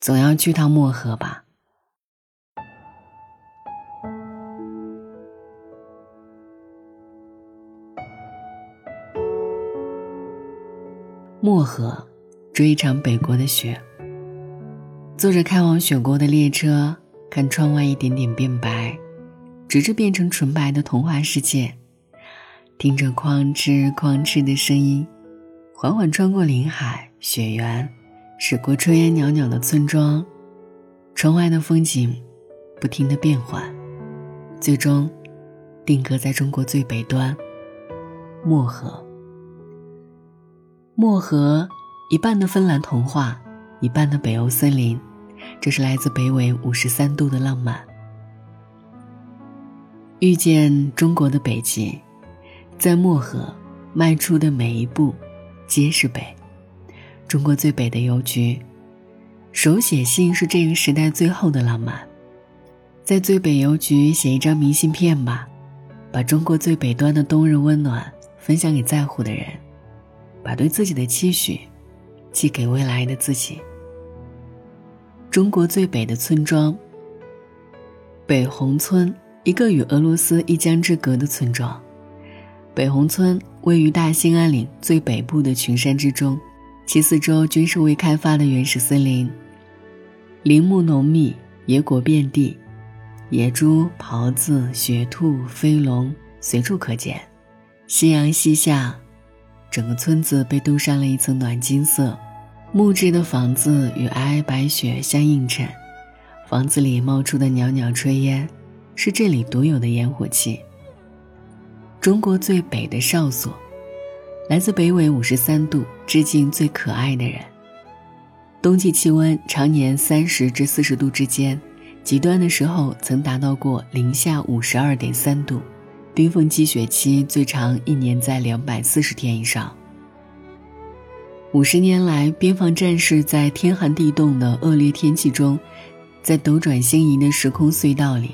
总要去趟漠河吧。漠河，追一场北国的雪。坐着开往雪国的列车，看窗外一点点变白，直至变成纯白的童话世界。听着哐哧哐哧的声音，缓缓穿过林海雪原，驶过炊烟袅袅的村庄，窗外的风景不停的变换，最终定格在中国最北端——漠河。漠河，一半的芬兰童话，一半的北欧森林，这是来自北纬五十三度的浪漫。遇见中国的北极。在漠河迈出的每一步，皆是北。中国最北的邮局，手写信是这个时代最后的浪漫。在最北邮局写一张明信片吧，把中国最北端的冬日温暖分享给在乎的人，把对自己的期许寄给未来的自己。中国最北的村庄，北红村，一个与俄罗斯一江之隔的村庄。北红村位于大兴安岭最北部的群山之中，其四周均是未开发的原始森林，林木浓密，野果遍地，野猪、狍子、雪兔、飞龙随处可见。夕阳西下，整个村子被镀上了一层暖金色，木质的房子与皑皑白雪相映衬，房子里冒出的袅袅炊烟，是这里独有的烟火气。中国最北的哨所，来自北纬五十三度，致敬最可爱的人。冬季气温常年三十至四十度之间，极端的时候曾达到过零下五十二点三度，冰封积雪期最长一年在两百四十天以上。五十年来，边防战士在天寒地冻的恶劣天气中，在斗转星移的时空隧道里，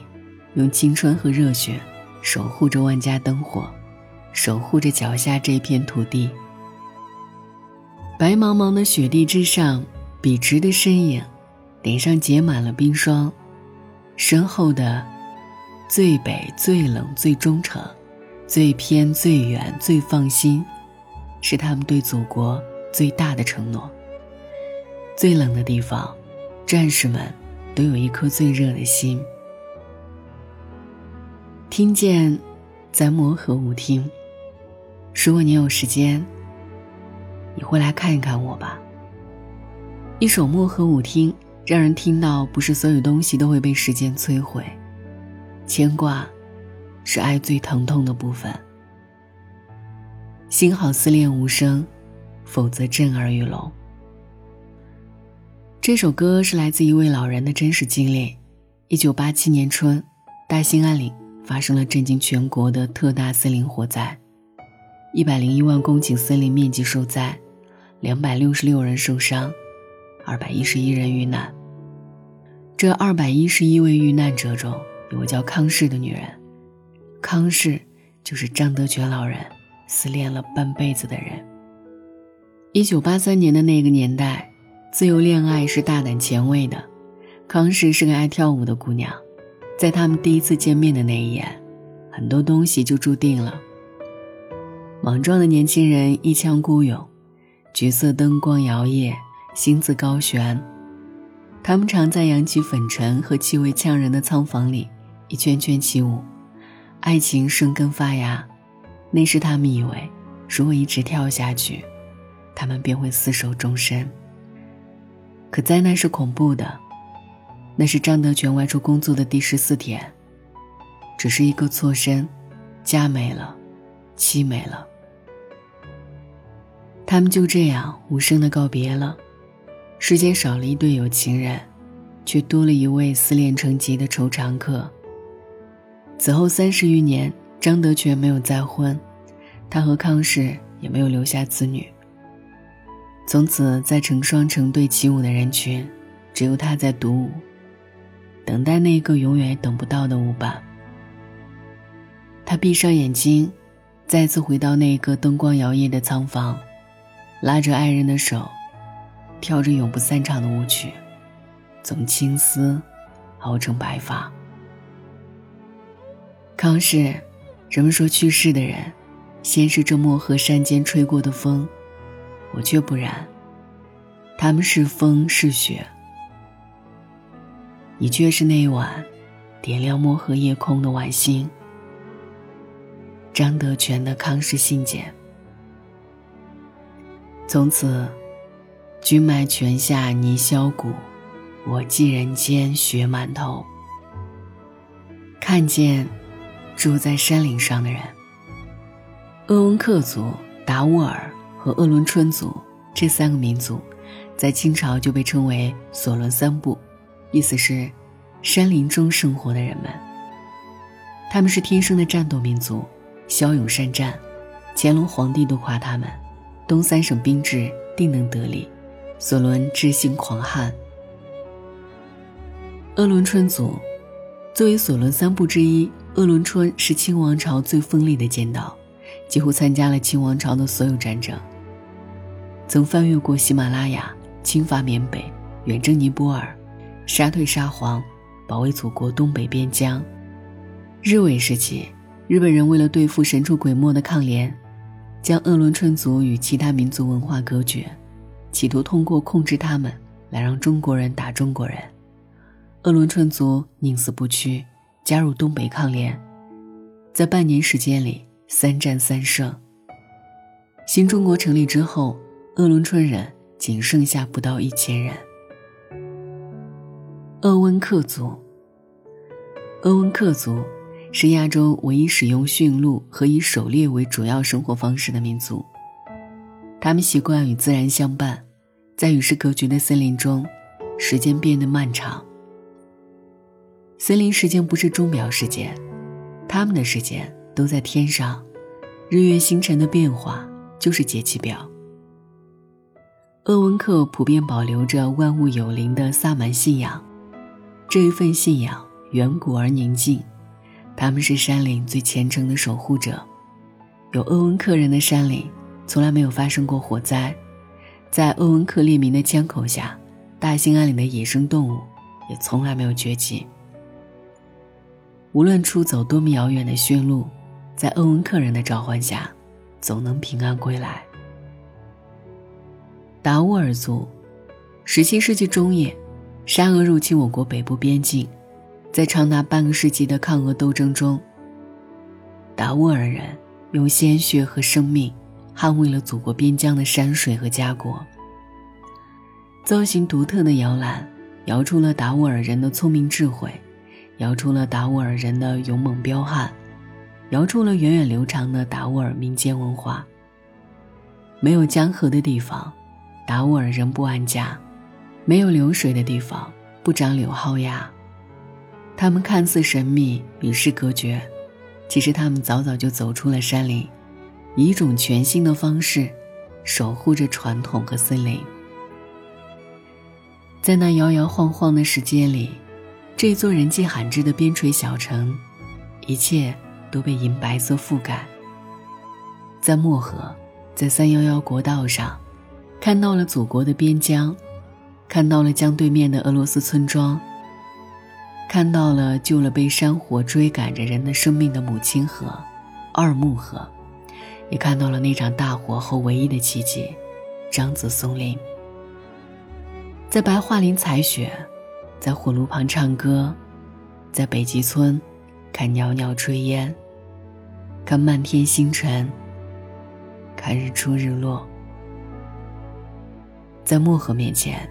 用青春和热血。守护着万家灯火，守护着脚下这片土地。白茫茫的雪地之上，笔直的身影，脸上结满了冰霜，身后的最北、最冷、最忠诚、最偏、最远、最放心，是他们对祖国最大的承诺。最冷的地方，战士们都有一颗最热的心。听见，在漠河舞厅。如果你有时间，你会来看一看我吧。一首漠河舞厅，让人听到，不是所有东西都会被时间摧毁。牵挂，是爱最疼痛的部分。幸好思念无声，否则震耳欲聋。这首歌是来自一位老人的真实经历。一九八七年春，大兴安岭。发生了震惊全国的特大森林火灾，一百零一万公顷森林面积受灾，两百六十六人受伤，二百一十一人遇难。这二百一十一位遇难者中，有个叫康氏的女人，康氏就是张德全老人思念了半辈子的人。一九八三年的那个年代，自由恋爱是大胆前卫的，康氏是个爱跳舞的姑娘。在他们第一次见面的那一眼，很多东西就注定了。莽撞的年轻人一腔孤勇，橘色灯光摇曳，心字高悬。他们常在扬起粉尘和气味呛人的仓房里一圈圈起舞，爱情生根发芽。那时他们以为，如果一直跳下去，他们便会厮守终身。可灾难是恐怖的。那是张德全外出工作的第十四天，只是一个错身，家没了，妻没了，他们就这样无声的告别了。世间少了一对有情人，却多了一位思念成疾的愁肠客。此后三十余年，张德全没有再婚，他和康氏也没有留下子女。从此，在成双成对起舞的人群，只有他在独舞。等待那个永远也等不到的舞伴。他闭上眼睛，再次回到那个灯光摇曳的仓房，拉着爱人的手，跳着永不散场的舞曲。从青丝熬成白发。康氏，人们说去世的人，先是这漠河山间吹过的风，我却不然。他们是风是雪，你却是那晚点亮漠河夜空的晚星。张德全的康氏信件。从此，君埋泉下泥销骨，我寄人间雪满头。看见住在山岭上的人，鄂温克族、达斡尔和鄂伦春族这三个民族，在清朝就被称为“索伦三部”，意思是山林中生活的人们。他们是天生的战斗民族，骁勇善战，乾隆皇帝都夸他们。东三省兵制定能得力，索伦志性狂悍。鄂伦春族作为索伦三部之一，鄂伦春是清王朝最锋利的剑道，几乎参加了清王朝的所有战争。曾翻越过喜马拉雅，侵伐缅北，远征尼泊尔，杀退沙皇，保卫祖国东北边疆。日伪时期，日本人为了对付神出鬼没的抗联。将鄂伦春族与其他民族文化隔绝，企图通过控制他们来让中国人打中国人。鄂伦春族宁死不屈，加入东北抗联，在半年时间里三战三胜。新中国成立之后，鄂伦春人仅剩下不到一千人。鄂温克族，鄂温克族。是亚洲唯一使用驯鹿和以狩猎为主要生活方式的民族。他们习惯与自然相伴，在与世隔绝的森林中，时间变得漫长。森林时间不是钟表时间，他们的时间都在天上，日月星辰的变化就是节气表。鄂温克普遍保留着万物有灵的萨满信仰，这一份信仰远古而宁静。他们是山岭最虔诚的守护者，有鄂温克人的山岭从来没有发生过火灾，在鄂温克列民的枪口下，大兴安岭的野生动物也从来没有绝迹。无论出走多么遥远的驯鹿，在鄂温克人的召唤下，总能平安归来。达斡尔族，十七世纪中叶，沙俄入侵我国北部边境。在长达半个世纪的抗俄斗争中，达斡尔人用鲜血和生命捍卫了祖国边疆的山水和家国。造型独特的摇篮，摇出了达斡尔人的聪明智慧，摇出了达斡尔人的勇猛彪悍，摇出了源远流长的达斡尔民间文化。没有江河的地方，达斡尔人不安家；没有流水的地方，不长柳蒿芽。他们看似神秘，与世隔绝，其实他们早早就走出了山林，以一种全新的方式守护着传统和森林。在那摇摇晃晃的世界里，这座人迹罕至的边陲小城，一切都被银白色覆盖。在漠河，在三幺幺国道上，看到了祖国的边疆，看到了江对面的俄罗斯村庄。看到了救了被山火追赶着人的生命的母亲河，二木河，也看到了那场大火后唯一的奇迹——张子松林。在白桦林采雪，在火炉旁唱歌，在北极村看袅袅炊烟，看漫天星辰，看日出日落。在漠河面前，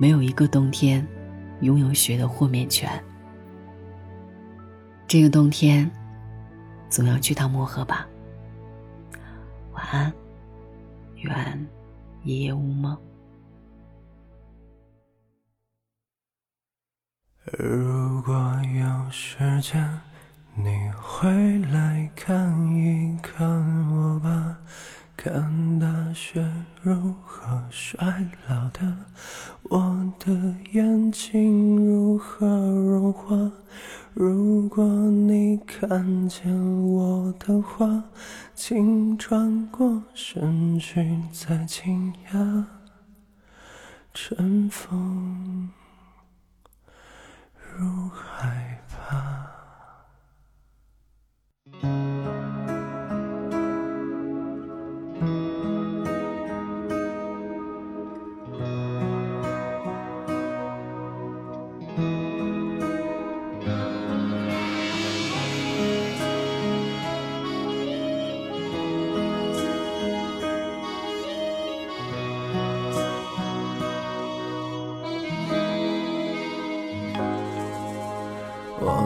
没有一个冬天。拥有雪的豁免权。这个冬天，总要去趟漠河吧。晚安，愿一夜无梦。如果有时间，你会请转过身去再惊讶尘封入海吧。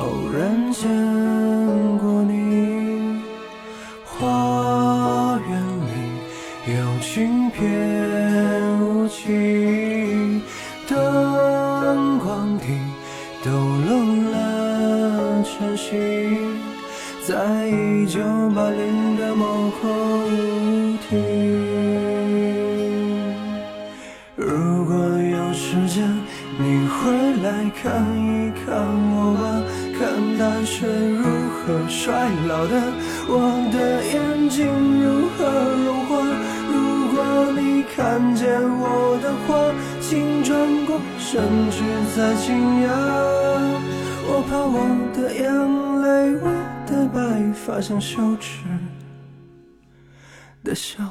偶然见过你，花园里有轻翩舞起，灯光底抖落了晨曦，在一九八零的某个舞厅。如果有时间，你会来看一，看大雪如何衰老的，我的眼睛如何融化。如果你看见我的话，请转过身去再惊讶。我怕我的眼泪，我的白发像羞耻的笑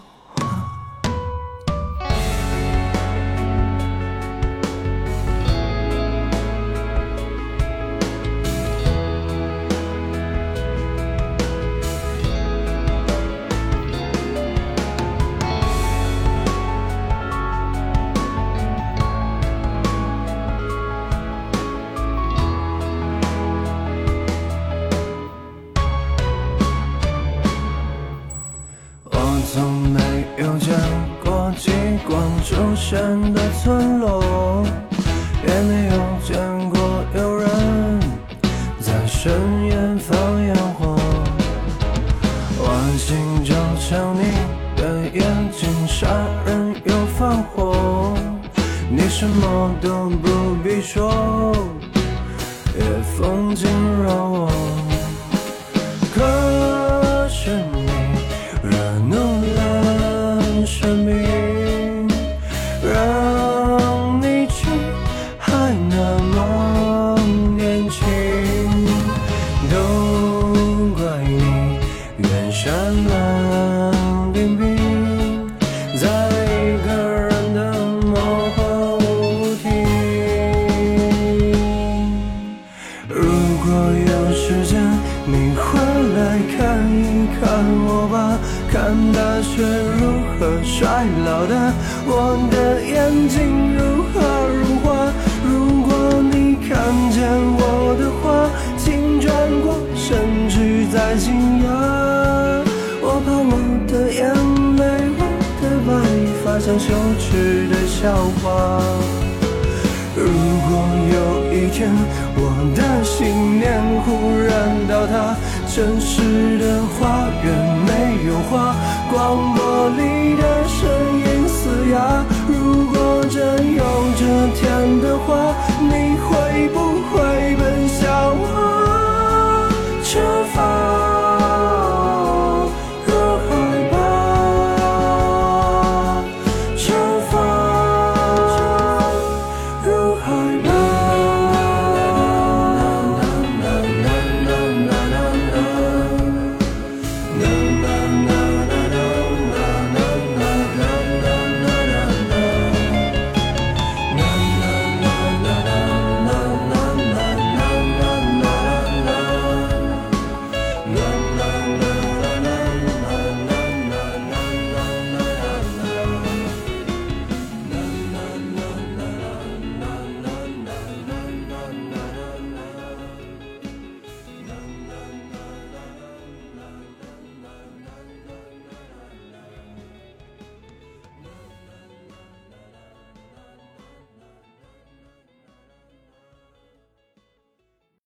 什么都不必说，夜风惊扰我羞耻的笑话。如果有一天我的信念忽然倒塌，城市的花园没有花，广播里的声音嘶哑。如果真有这天的话，你会不